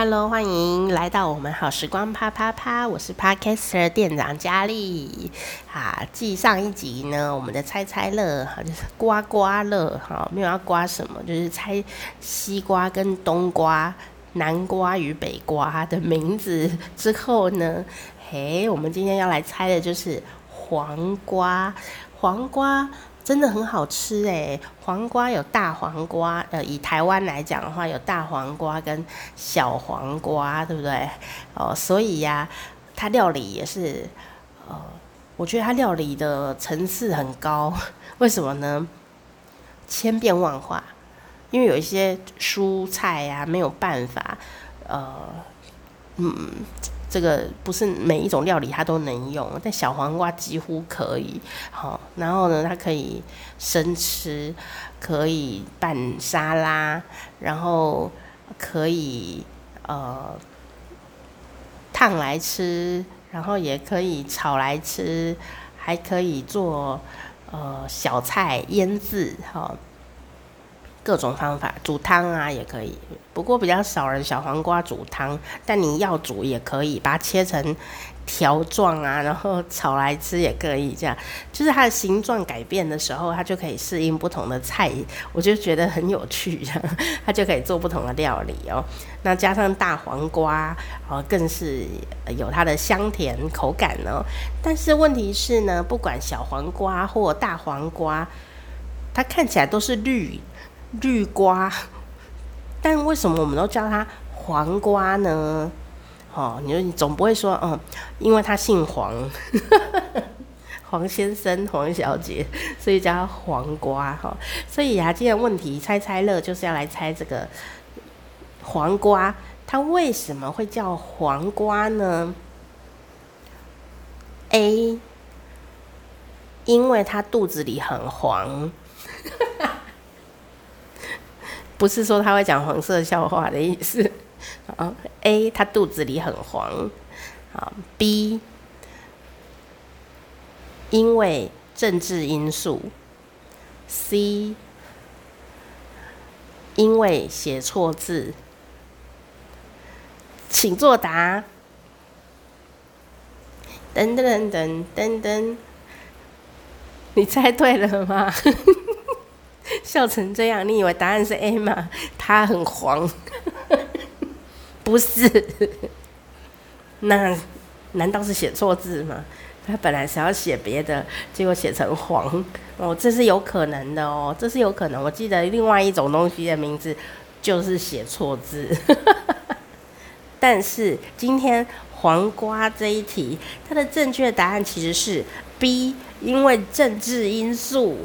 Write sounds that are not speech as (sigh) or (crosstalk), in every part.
Hello，欢迎来到我们好时光啪啪啪，我是 Podcaster 店长佳丽啊。继上一集呢，我们的猜猜乐哈，就是刮刮乐哈，没有要刮什么，就是猜西瓜跟冬瓜、南瓜与北瓜的名字之后呢，嘿，我们今天要来猜的就是黄瓜，黄瓜。真的很好吃诶，黄瓜有大黄瓜，呃，以台湾来讲的话，有大黄瓜跟小黄瓜，对不对？哦，所以呀、它料理也是，呃，我觉得它料理的层次很高，(laughs) 为什么呢？千变万化，因为有一些蔬菜呀、啊，没有办法，呃，嗯。这个不是每一种料理它都能用，但小黄瓜几乎可以。好，然后呢，它可以生吃，可以拌沙拉，然后可以呃烫来吃，然后也可以炒来吃，还可以做呃小菜腌制，哈。各种方法煮汤啊也可以，不过比较少人小黄瓜煮汤，但你要煮也可以，把它切成条状啊，然后炒来吃也可以。这样就是它的形状改变的时候，它就可以适应不同的菜，我就觉得很有趣，它就可以做不同的料理哦。那加上大黄瓜，哦，更是有它的香甜口感哦。但是问题是呢，不管小黄瓜或大黄瓜，它看起来都是绿。绿瓜，(laughs) 但为什么我们都叫它黄瓜呢？哦，你说你总不会说，嗯，因为他姓黄，(laughs) 黄先生、黄小姐，所以叫它黄瓜哈。所以啊，今天问题猜猜乐就是要来猜这个黄瓜，它为什么会叫黄瓜呢？A，因为它肚子里很黄。不是说他会讲黄色笑话的意思。(laughs) 啊，A 他肚子里很黄。啊，B 因为政治因素。C 因为写错字。请作答。噔噔噔噔噔，(laughs) 你猜对了吗？(laughs) 笑成这样，你以为答案是 A 吗？它很黄，(laughs) 不是？那难道是写错字吗？他本来是要写别的，结果写成黄哦，这是有可能的哦，这是有可能。我记得另外一种东西的名字就是写错字，(laughs) 但是今天黄瓜这一题，它的正确答案其实是 B，因为政治因素。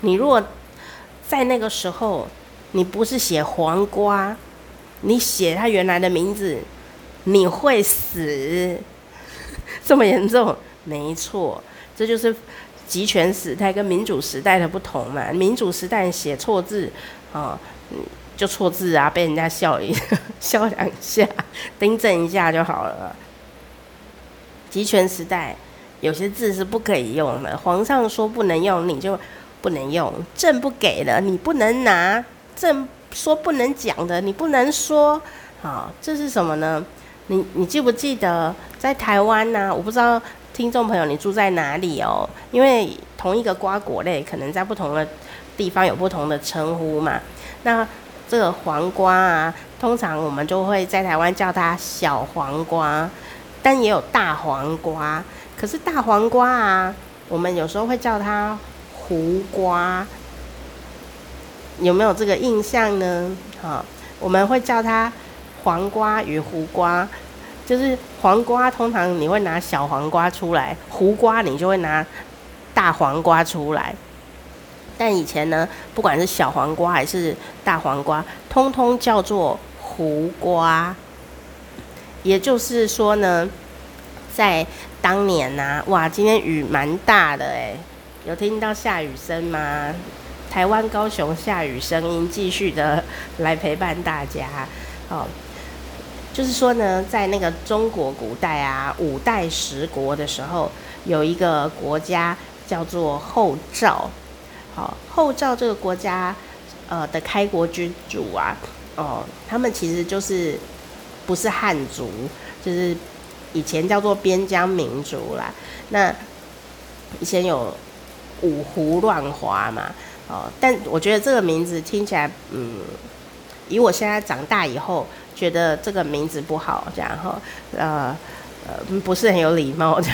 你如果在那个时候，你不是写黄瓜，你写他原来的名字，你会死，这么严重？没错，这就是集权时代跟民主时代的不同嘛。民主时代写错字啊，就错字啊，被人家笑一 (laughs) 笑两下，订正一下就好了。集权时代有些字是不可以用的，皇上说不能用，你就。不能用，证不给了，你不能拿；证说不能讲的，你不能说。好，这是什么呢？你你记不记得在台湾呢、我不知道听众朋友你住在哪里哦，因为同一个瓜果类可能在不同的地方有不同的称呼嘛。那这个黄瓜啊，通常我们就会在台湾叫它小黄瓜，但也有大黄瓜。可是大黄瓜啊，我们有时候会叫它。胡瓜有没有这个印象呢？好，我们会叫它黄瓜与胡瓜，就是黄瓜通常你会拿小黄瓜出来，胡瓜你就会拿大黄瓜出来。但以前呢，不管是小黄瓜还是大黄瓜，通通叫做胡瓜。也就是说呢，在当年呐、哇，今天雨蛮大的哎。有听到下雨声吗？台湾高雄下雨声音继续的来陪伴大家。哦，就是说呢，在那个中国古代啊，五代十国的时候，有一个国家叫做后赵。好，后赵这个国家呃的开国君主啊，哦，他们其实就是不是汉族，就是以前叫做边疆民族啦。那以前有五胡乱华嘛，哦，但我觉得这个名字听起来，嗯，以我现在长大以后，觉得这个名字不好，这样哈，呃呃，不是很有礼貌的。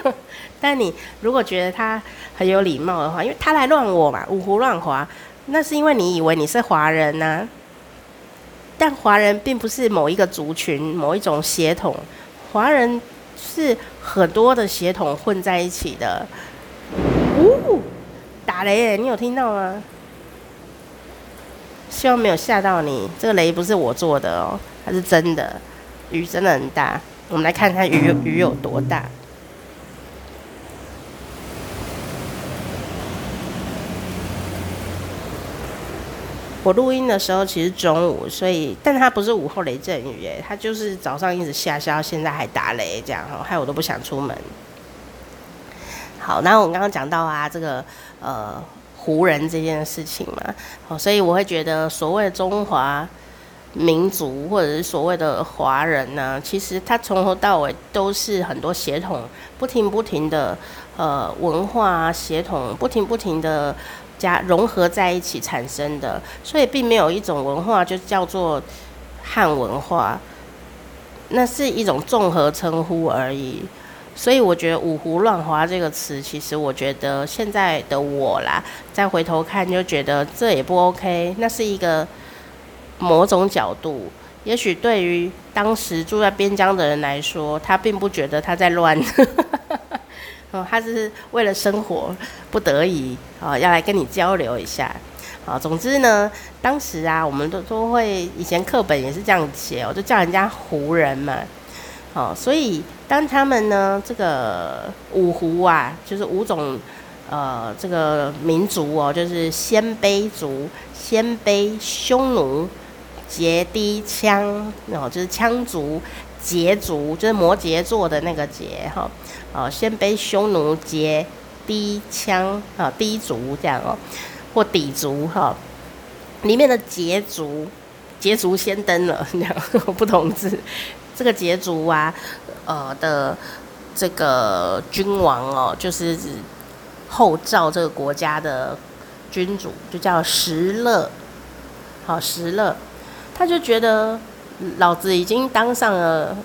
(laughs) 但你如果觉得他很有礼貌的话，因为他来乱我嘛，五胡乱华，那是因为你以为你是华人呐、但华人并不是某一个族群、某一种血统，华人是很多的血统混在一起的。呜，打雷耶，你有听到吗？希望没有吓到你。这个雷不是我做的哦，它是真的。雨真的很大，我们来看看雨雨有多大。我录音的时候其实中午，所以，但它不是午后雷阵雨，哎，它就是早上一直下，下到现在还打雷，这样哈，害我都不想出门。好，那我们刚刚讲到啊，这个呃胡人这件事情嘛，好，所以我会觉得所谓中华民族或者是所谓的华人呢，其实他从头到尾都是很多血统不停不停的呃文化血统不停不停的。加融合在一起产生的，所以并没有一种文化就叫做汉文化，那是一种综合称呼而已。所以我觉得“五胡乱华”这个词，其实我觉得现在的我啦，再回头看就觉得这也不 OK。那是一个某种角度，也许对于当时住在边疆的人来说，他并不觉得他在乱。(laughs) 哦，他是为了生活不得已啊，要来跟你交流一下。啊，总之呢，当时啊，我们都都会以前课本也是这样写我，就叫人家胡人嘛。好，所以当他们呢，这个五胡啊，就是五种呃这个民族哦，就是鲜卑族、鲜卑、匈奴、羯氐羌，然后就是羌族。羯族就是摩羯座的那个羯哈，哦，鲜卑、匈奴、羯、氐、羌啊，氐族这样哦，或氐族哈，里面的羯族，羯族先登了，这样 (laughs) 不同字。这个羯族啊，呃的这个君王哦，就是后赵这个国家的君主，就叫石勒，好，石勒，他就觉得。老子已经当上了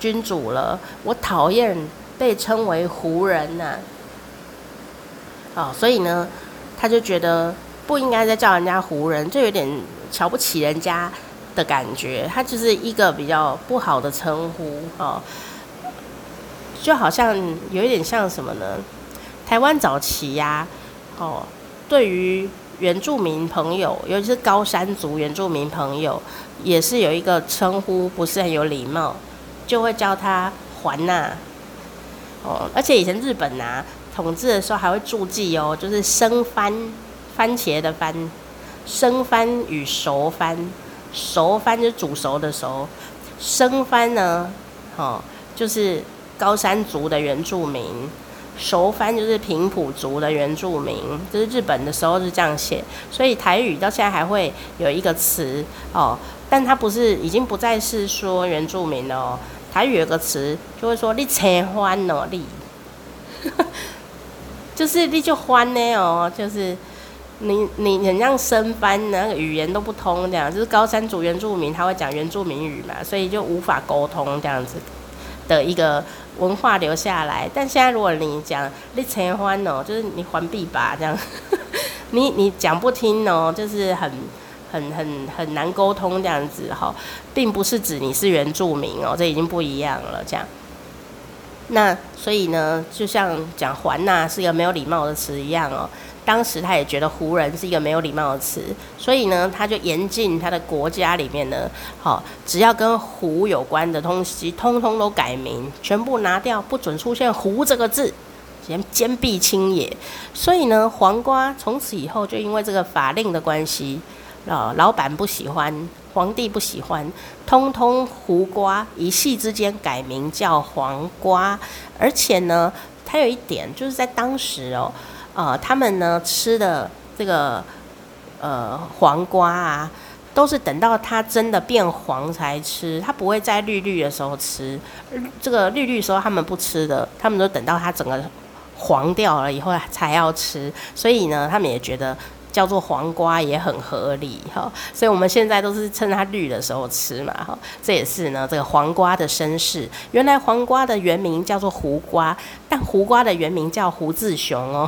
君主了，我讨厌被称为胡人呐、啊。哦，所以呢，他就觉得不应该再叫人家胡人，就有点瞧不起人家的感觉。他就是一个比较不好的称呼哦，就好像有一点像什么呢？台湾早期呀、哦，对于原住民朋友，尤其是高山族原住民朋友。也是有一个称呼，不是很有礼貌，就会叫他环呐。哦，而且以前日本呐、啊、统治的时候还会注记哦，就是生番，番茄的番，生番与熟番，熟番就是煮熟的熟，生番呢，哦，就是高山族的原住民。熟番就是平埔族的原住民，就是日本的时候是这样写，所以台语到现在还会有一个词哦，但它不是，已经不再是说原住民了哦。台语有个词就会说你切欢哦，你，(laughs) 就是你就欢呢哦，就是你你很像生番，那个语言都不通这样，就是高山族原住民他会讲原住民语嘛，所以就无法沟通这样子的一个。文化留下来，但现在如果你讲你切欢哦，就是你还币吧这样，(laughs) 你你讲不听哦，就是很很很很难沟通这样子哈，并不是指你是原住民哦，这已经不一样了这样。那所以呢，就像讲还呐是一个没有礼貌的词一样哦。当时他也觉得胡人是一个没有礼貌的词，所以呢，他就严禁他的国家里面呢，好，只要跟胡有关的东西，通通都改名，全部拿掉，不准出现“胡”这个字，先坚壁清野。所以呢，黄瓜从此以后就因为这个法令的关系，老，老板不喜欢，皇帝不喜欢，通通胡瓜一系之间改名叫黄瓜。而且呢，它有一点就是在当时哦。呃，他们呢吃的这个呃黄瓜啊，都是等到它真的变黄才吃，它不会在绿绿的时候吃。这个绿绿的时候他们不吃的，他们都等到它整个黄掉了以后才要吃。所以呢，他们也觉得。叫做黄瓜也很合理哈，所以我们现在都是趁它绿的时候吃嘛哈。这也是呢，这个黄瓜的身世。原来黄瓜的原名叫做胡瓜，但胡瓜的原名叫胡志雄哦。